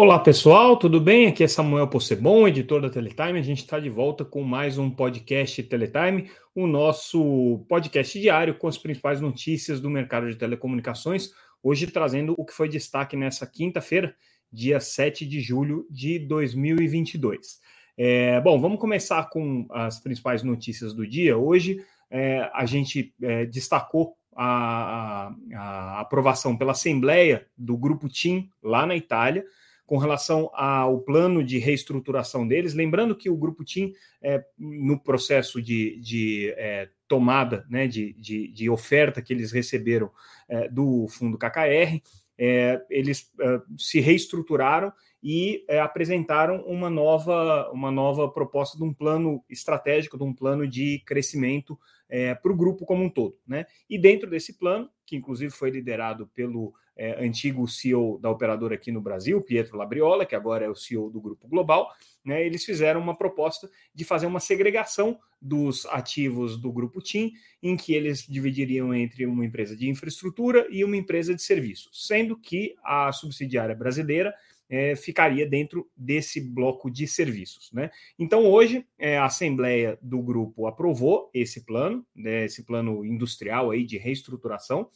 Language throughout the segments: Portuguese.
Olá pessoal, tudo bem? Aqui é Samuel Possebon, editor da Teletime. A gente está de volta com mais um podcast Teletime, o nosso podcast diário com as principais notícias do mercado de telecomunicações. Hoje trazendo o que foi destaque nessa quinta-feira, dia 7 de julho de 2022. É, bom, vamos começar com as principais notícias do dia. Hoje é, a gente é, destacou a, a, a aprovação pela Assembleia do Grupo TIM lá na Itália com relação ao plano de reestruturação deles. Lembrando que o Grupo TIM, é, no processo de, de é, tomada, né, de, de, de, oferta que eles receberam é, do fundo KKR, é, eles é, se reestruturaram e é, apresentaram uma nova, uma nova proposta de um plano estratégico, de um plano de crescimento para o grupo como um todo. Né? E dentro desse plano, que inclusive foi liderado pelo é, antigo CEO da operadora aqui no Brasil, Pietro Labriola, que agora é o CEO do Grupo Global, né, eles fizeram uma proposta de fazer uma segregação dos ativos do Grupo TIM, em que eles dividiriam entre uma empresa de infraestrutura e uma empresa de serviços, sendo que a subsidiária brasileira é, ficaria dentro desse bloco de serviços. Né? Então, hoje, é, a Assembleia do Grupo aprovou esse plano, né, esse plano industrial aí de reestruturação,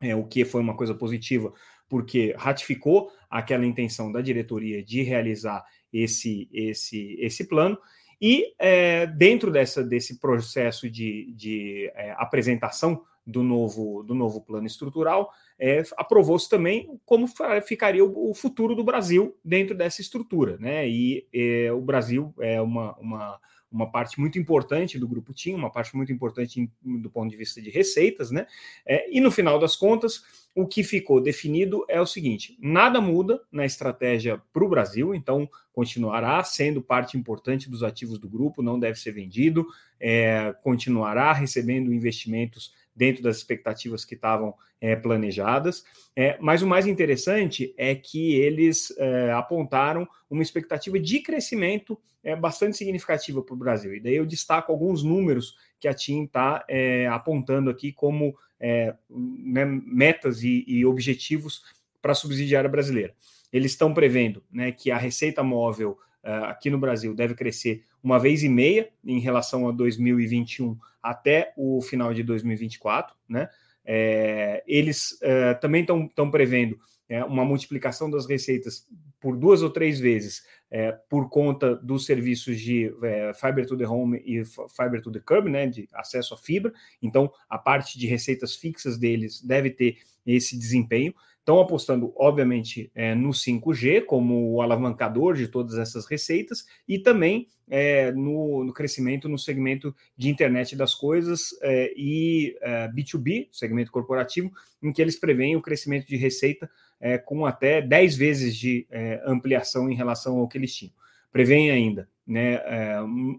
é, o que foi uma coisa positiva, porque ratificou aquela intenção da diretoria de realizar esse, esse, esse plano. E é, dentro dessa, desse processo de, de é, apresentação do novo, do novo plano estrutural, é, aprovou-se também como ficaria o, o, futuro do Brasil dentro dessa estrutura. Né? E é, o Brasil é uma, uma uma parte muito importante do grupo TIM, uma parte muito importante do ponto de vista de receitas, né? É, e no final das contas, o que ficou definido é o seguinte: nada muda na estratégia para o Brasil, então continuará sendo parte importante dos ativos do grupo, não deve ser vendido, é, continuará recebendo investimentos dentro das expectativas que estavam é, planejadas. É, mas o mais interessante é que eles é, apontaram uma expectativa de crescimento é, bastante significativa para o Brasil. E daí eu destaco alguns números que a TIM está é, apontando aqui como é, né, metas e, e objetivos para a subsidiária brasileira. Eles estão prevendo né, que a receita móvel uh, aqui no Brasil deve crescer uma vez e meia em relação a 2021 até o final de 2024, né? É, eles uh, também estão prevendo é, uma multiplicação das receitas por duas ou três vezes é, por conta dos serviços de é, Fiber to the Home e Fiber to the Curb, né, de acesso à fibra. Então, a parte de receitas fixas deles deve ter esse desempenho. Estão apostando, obviamente, é, no 5G como o alavancador de todas essas receitas e também é, no, no, crescimento no segmento de internet das coisas é, e B2B, é, segmento corporativo, em que eles preveem o crescimento de receita é, com até 10 vezes de é, ampliação em relação ao que eles tinham. Prevêem ainda né,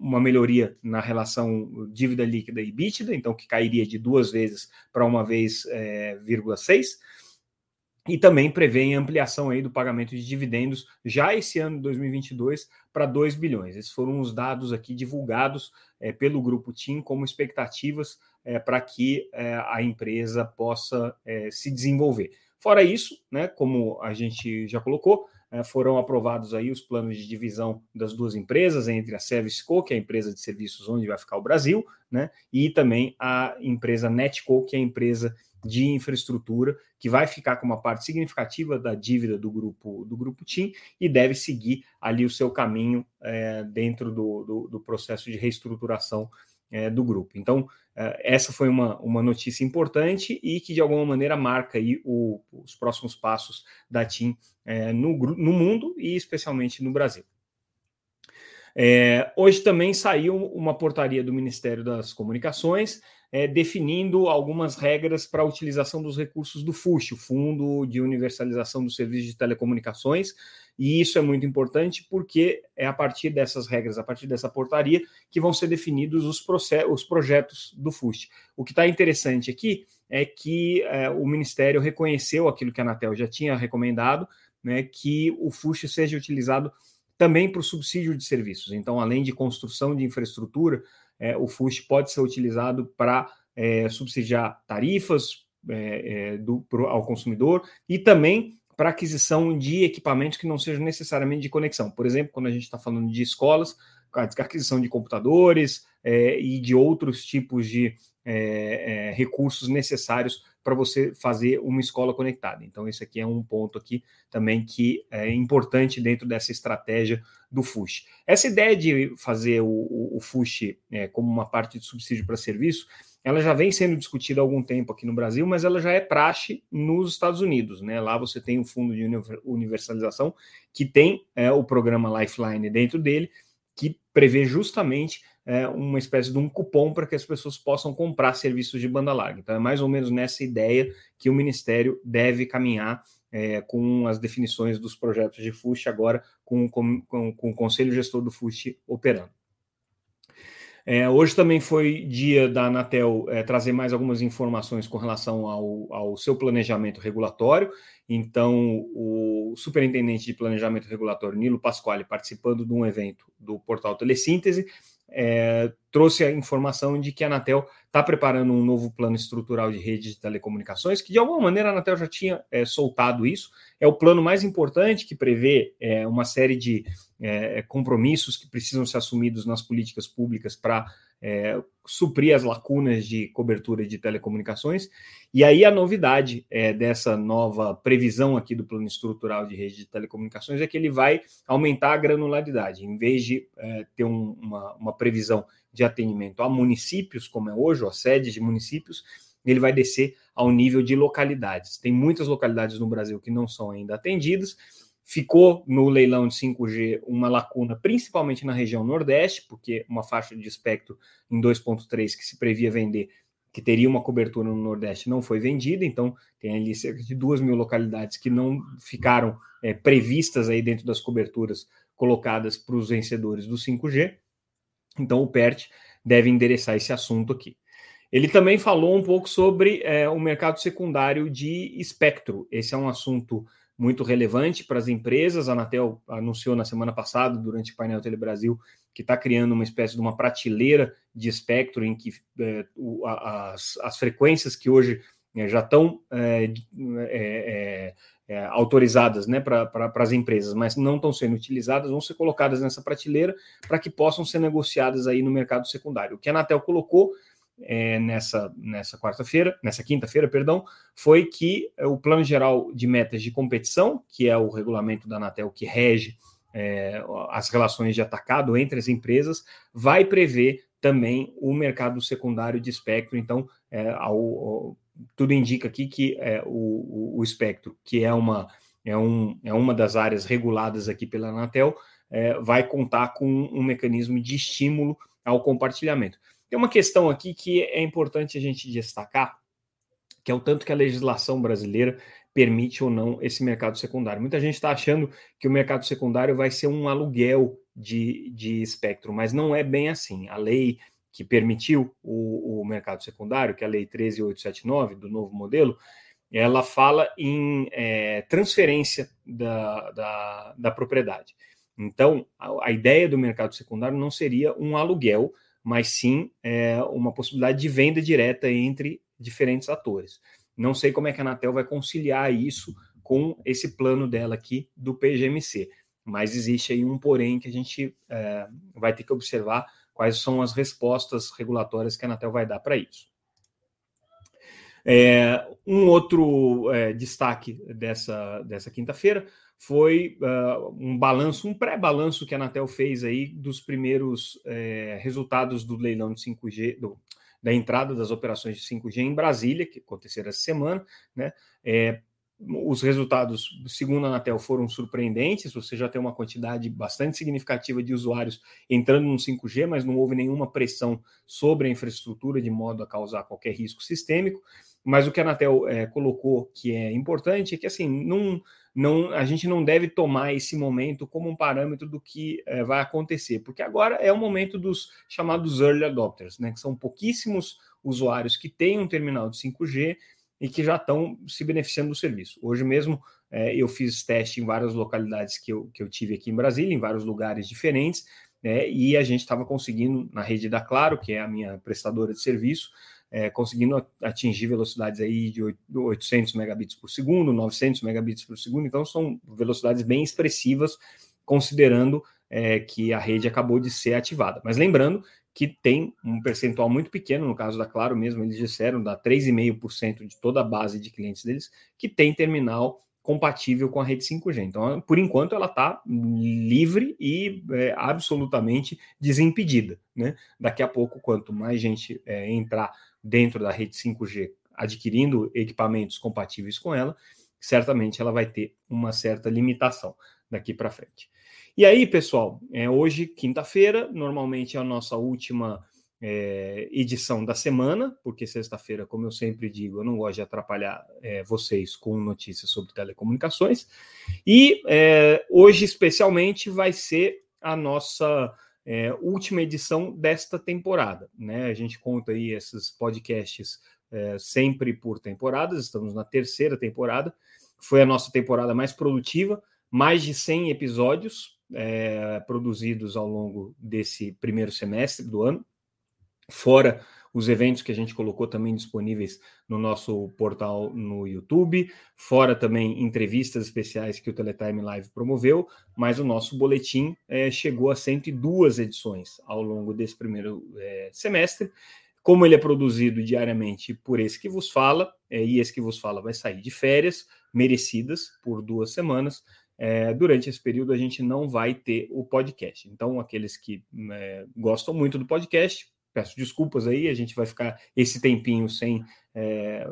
uma melhoria na relação dívida líquida e EBITDA, então que cairia de duas vezes para uma vez, vírgula seis e também prevê ampliação aí do pagamento de dividendos já esse ano de 2022 para 2 bilhões. Esses foram os dados aqui divulgados é, pelo grupo TIM como expectativas é, para que é, a empresa possa é, se desenvolver. Fora isso, né, como a gente já colocou, é, foram aprovados aí os planos de divisão das duas empresas, entre a ServiceCo, que é a empresa de serviços onde vai ficar o Brasil, né, e também a empresa Netco, que é a empresa de infraestrutura, que vai ficar com uma parte significativa da dívida do grupo do grupo TIM e deve seguir ali o seu caminho é, dentro do, do, do, processo de reestruturação é, do grupo. Então, é, essa foi uma, uma notícia importante e que, de alguma maneira, marca aí o, os próximos passos da TIM é, no, no mundo e especialmente no Brasil. É, hoje também saiu uma portaria do Ministério das Comunicações é, definindo algumas regras para a utilização dos recursos do FUSH, o Fundo de Universalização dos Serviços de Telecomunicações, e isso é muito importante porque é a partir dessas regras, a partir dessa portaria, que vão ser definidos os, os projetos do FUSH. O que está interessante aqui é que é, o Ministério reconheceu aquilo que a Anatel já tinha recomendado, né, que o FUSH seja utilizado também para o subsídio de serviços. Então, além de construção de infraestrutura, é, o FUSH pode ser utilizado para é, subsidiar tarifas é, é, do, pro, ao consumidor e também para aquisição de equipamentos que não sejam necessariamente de conexão. Por exemplo, quando a gente está falando de escolas, aquisição de computadores é, e de outros tipos de recursos necessários para você fazer uma escola conectada. Então, esse aqui é um ponto aqui também que é importante dentro dessa estratégia do FUSH. Essa ideia de fazer o, o, o FUSH é, como uma parte de subsídio para serviço, ela já vem sendo discutida há algum tempo aqui no Brasil, mas ela já é praxe nos Estados Unidos. Né? Lá você tem o Fundo de Universalização, que tem é, o programa Lifeline dentro dele, que prevê justamente é, uma espécie de um cupom para que as pessoas possam comprar serviços de banda larga. Então, é mais ou menos nessa ideia que o Ministério deve caminhar é, com as definições dos projetos de FUSH, agora com, com, com, com o Conselho Gestor do FUSH operando. É, hoje também foi dia da Anatel é, trazer mais algumas informações com relação ao, ao, seu planejamento regulatório. Então, o superintendente de planejamento regulatório, Nilo Pasquale, participando de um evento do portal Telesíntese, é, trouxe a informação de que a Anatel está preparando um novo plano estrutural de rede de telecomunicações, que de alguma maneira a Anatel já tinha é, soltado isso. É o plano mais importante que prevê é, uma série de é, compromissos que precisam ser assumidos nas políticas públicas para é, suprir as lacunas de cobertura de telecomunicações. E aí a novidade é, dessa nova previsão aqui do plano estrutural de rede de telecomunicações é que ele vai aumentar a granularidade. Em vez de é, ter um, uma, uma previsão de atendimento a municípios, como é hoje, a sede de municípios, ele vai descer ao nível de localidades. Tem muitas localidades no Brasil que não são ainda atendidas, Ficou no leilão de 5G uma lacuna, principalmente na região Nordeste, porque uma faixa de espectro em 2.3 que se previa vender, que teria uma cobertura no Nordeste, não foi vendida, então tem ali cerca de 2 mil localidades que não ficaram é, previstas aí dentro das coberturas colocadas para os vencedores do 5G. Então o PERT deve endereçar esse assunto aqui. Ele também falou um pouco sobre é, o mercado secundário de espectro. Esse é um assunto muito relevante para as empresas. A Anatel anunciou na semana passada, durante o painel Telebrasil, que está criando uma espécie de uma prateleira de espectro em que é, o, as, as frequências que hoje é, já estão é, é, é, é autorizadas né, para as empresas, mas não estão sendo utilizadas, vão ser colocadas nessa prateleira para que possam ser negociadas aí no mercado secundário. O que a Anatel colocou é, nessa, nessa quarta-feira, nessa quinta-feira, perdão, foi que o Plano Geral de Metas de Competição, que é o regulamento da Anatel que rege é, as relações de atacado entre as empresas, vai prever também o mercado secundário de espectro. Então, é, ao, ao, tudo indica aqui que é, o, o, espectro, que é uma, é, um, é uma das áreas reguladas aqui pela Anatel, é, vai contar com um mecanismo de estímulo ao compartilhamento. Tem uma questão aqui que é importante a gente destacar, que é o tanto que a legislação brasileira permite ou não esse mercado secundário. Muita gente está achando que o mercado secundário vai ser um aluguel de, de espectro, mas não é bem assim. A lei que permitiu o, o mercado secundário, que é a Lei 13879 do novo modelo, ela fala em é, transferência da, da, da, propriedade. Então, a, a ideia do mercado secundário não seria um aluguel, mas sim é, uma possibilidade de venda direta entre diferentes atores. Não sei como é que a Anatel vai conciliar isso com esse plano dela aqui do PGMC, mas existe aí um porém que a gente é, vai ter que observar quais são as respostas regulatórias que a Anatel vai dar para isso. É, um outro é, destaque dessa, dessa quinta-feira foi uh, um balanço, um pré-balanço que a Anatel fez aí dos primeiros é, resultados do leilão de 5G, do, da entrada das operações de 5G em Brasília, que aconteceram essa semana, né? É, os resultados, segundo a Anatel, foram surpreendentes. Você já tem uma quantidade bastante significativa de usuários entrando no 5G, mas não houve nenhuma pressão sobre a infraestrutura de modo a causar qualquer risco sistêmico. Mas o que a Anatel é, colocou que é importante é que assim não, não, a gente não deve tomar esse momento como um parâmetro do que é, vai acontecer, porque agora é o momento dos chamados early adopters, né, que são pouquíssimos usuários que têm um terminal de 5G e que já estão se beneficiando do serviço. Hoje mesmo é, eu fiz teste em várias localidades que eu, que eu tive aqui em Brasília, em vários lugares diferentes, né, e a gente estava conseguindo, na rede da Claro, que é a minha prestadora de serviço, é, conseguindo atingir velocidades aí de 800 megabits por segundo, 900 megabits por segundo, então são velocidades bem expressivas, considerando é, que a rede acabou de ser ativada. Mas lembrando que tem um percentual muito pequeno, no caso da Claro mesmo, eles disseram, dá 3,5% de toda a base de clientes deles, que tem terminal compatível com a rede 5G. Então, por enquanto, ela está livre e é, absolutamente desimpedida. Né? Daqui a pouco, quanto mais gente é, entrar dentro da rede 5G, adquirindo equipamentos compatíveis com ela, certamente ela vai ter uma certa limitação daqui para frente. E aí, pessoal, é, hoje, quinta-feira, normalmente é a nossa última é, edição da semana, porque sexta-feira, como eu sempre digo, eu não gosto de atrapalhar é, vocês com notícias sobre telecomunicações. E é, hoje, especialmente, vai ser a nossa última edição desta temporada. Né? A gente conta aí esses podcasts sempre por temporadas, estamos na terceira temporada. Foi a nossa temporada mais produtiva, mais de 100 episódios produzidos ao longo desse primeiro semestre do ano fora os eventos que a gente colocou também disponíveis no nosso portal no YouTube, fora também entrevistas especiais que o Teletime Live promoveu, mas o nosso boletim é, chegou a 102 edições ao longo desse primeiro é, semestre. Como ele é produzido diariamente por esse que vos fala, é, e esse que vos fala vai sair de férias merecidas por duas semanas, é, durante esse período a gente não vai ter o podcast. Então, aqueles que é, gostam muito do podcast, peço desculpas aí, a gente vai ficar esse tempinho sem é,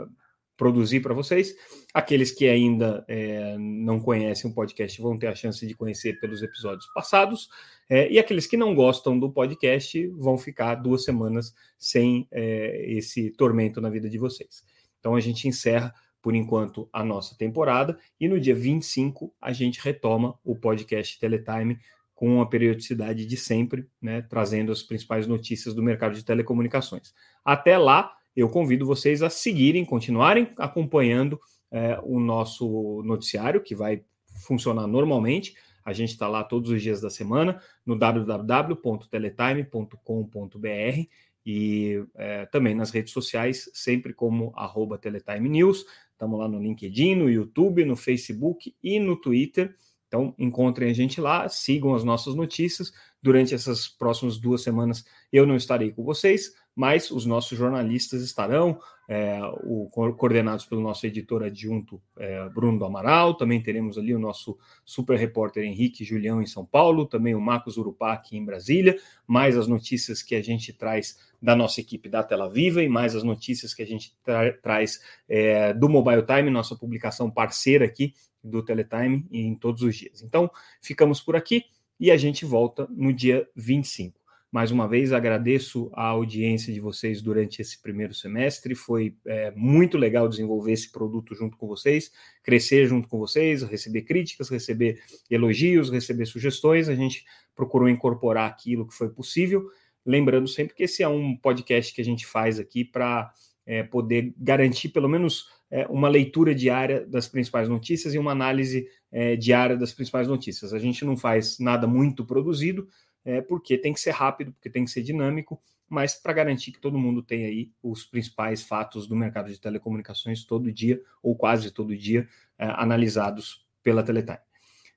produzir para vocês. Aqueles que ainda é, não conhecem o podcast vão ter a chance de conhecer pelos episódios passados. É, e aqueles que não gostam do podcast vão ficar duas semanas sem esse tormento na vida de vocês. Então a gente encerra por enquanto a nossa temporada e no dia 25 a gente retoma o podcast Teletime com a periodicidade de sempre, né, trazendo as principais notícias do mercado de telecomunicações. Até lá, eu convido vocês a seguirem, continuarem acompanhando é, o nosso noticiário, que vai funcionar normalmente. A gente está lá todos os dias da semana no www.teletime.com.br e é, também nas redes sociais, sempre como arroba Teletime News. Estamos lá no LinkedIn, no YouTube, no Facebook e no Twitter. Então, encontrem a gente lá, sigam as nossas notícias. Durante essas próximas duas semanas, eu não estarei com vocês, mas os nossos jornalistas estarão, é, o, coordenados pelo nosso editor adjunto é, Bruno do Amaral. Também teremos ali o nosso super repórter Henrique Julião em São Paulo, também o Marcos Urupá aqui em Brasília, mais as notícias que a gente traz da nossa equipe da Tela Viva e mais as notícias que a gente tra traz é, do Mobile Time, nossa publicação parceira aqui do Teletime em todos os dias. Então, ficamos por aqui e a gente volta no dia 25. Mais uma vez, agradeço a audiência de vocês durante esse primeiro semestre. Foi é, muito legal desenvolver esse produto junto com vocês, crescer junto com vocês, receber críticas, receber elogios, receber sugestões. A gente procurou incorporar aquilo que foi possível. Lembrando sempre que esse é um podcast que a gente faz aqui para é, poder garantir pelo menos é, uma leitura diária das principais notícias e uma análise é, diária das principais notícias. A gente não faz nada muito produzido, é, porque tem que ser rápido, porque tem que ser dinâmico, mas para garantir que todo mundo tenha aí os principais fatos do mercado de telecomunicações todo dia, ou quase todo dia, é, analisados pela Teletime.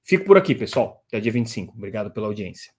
Fico por aqui, pessoal. Até dia 25. Obrigado pela audiência.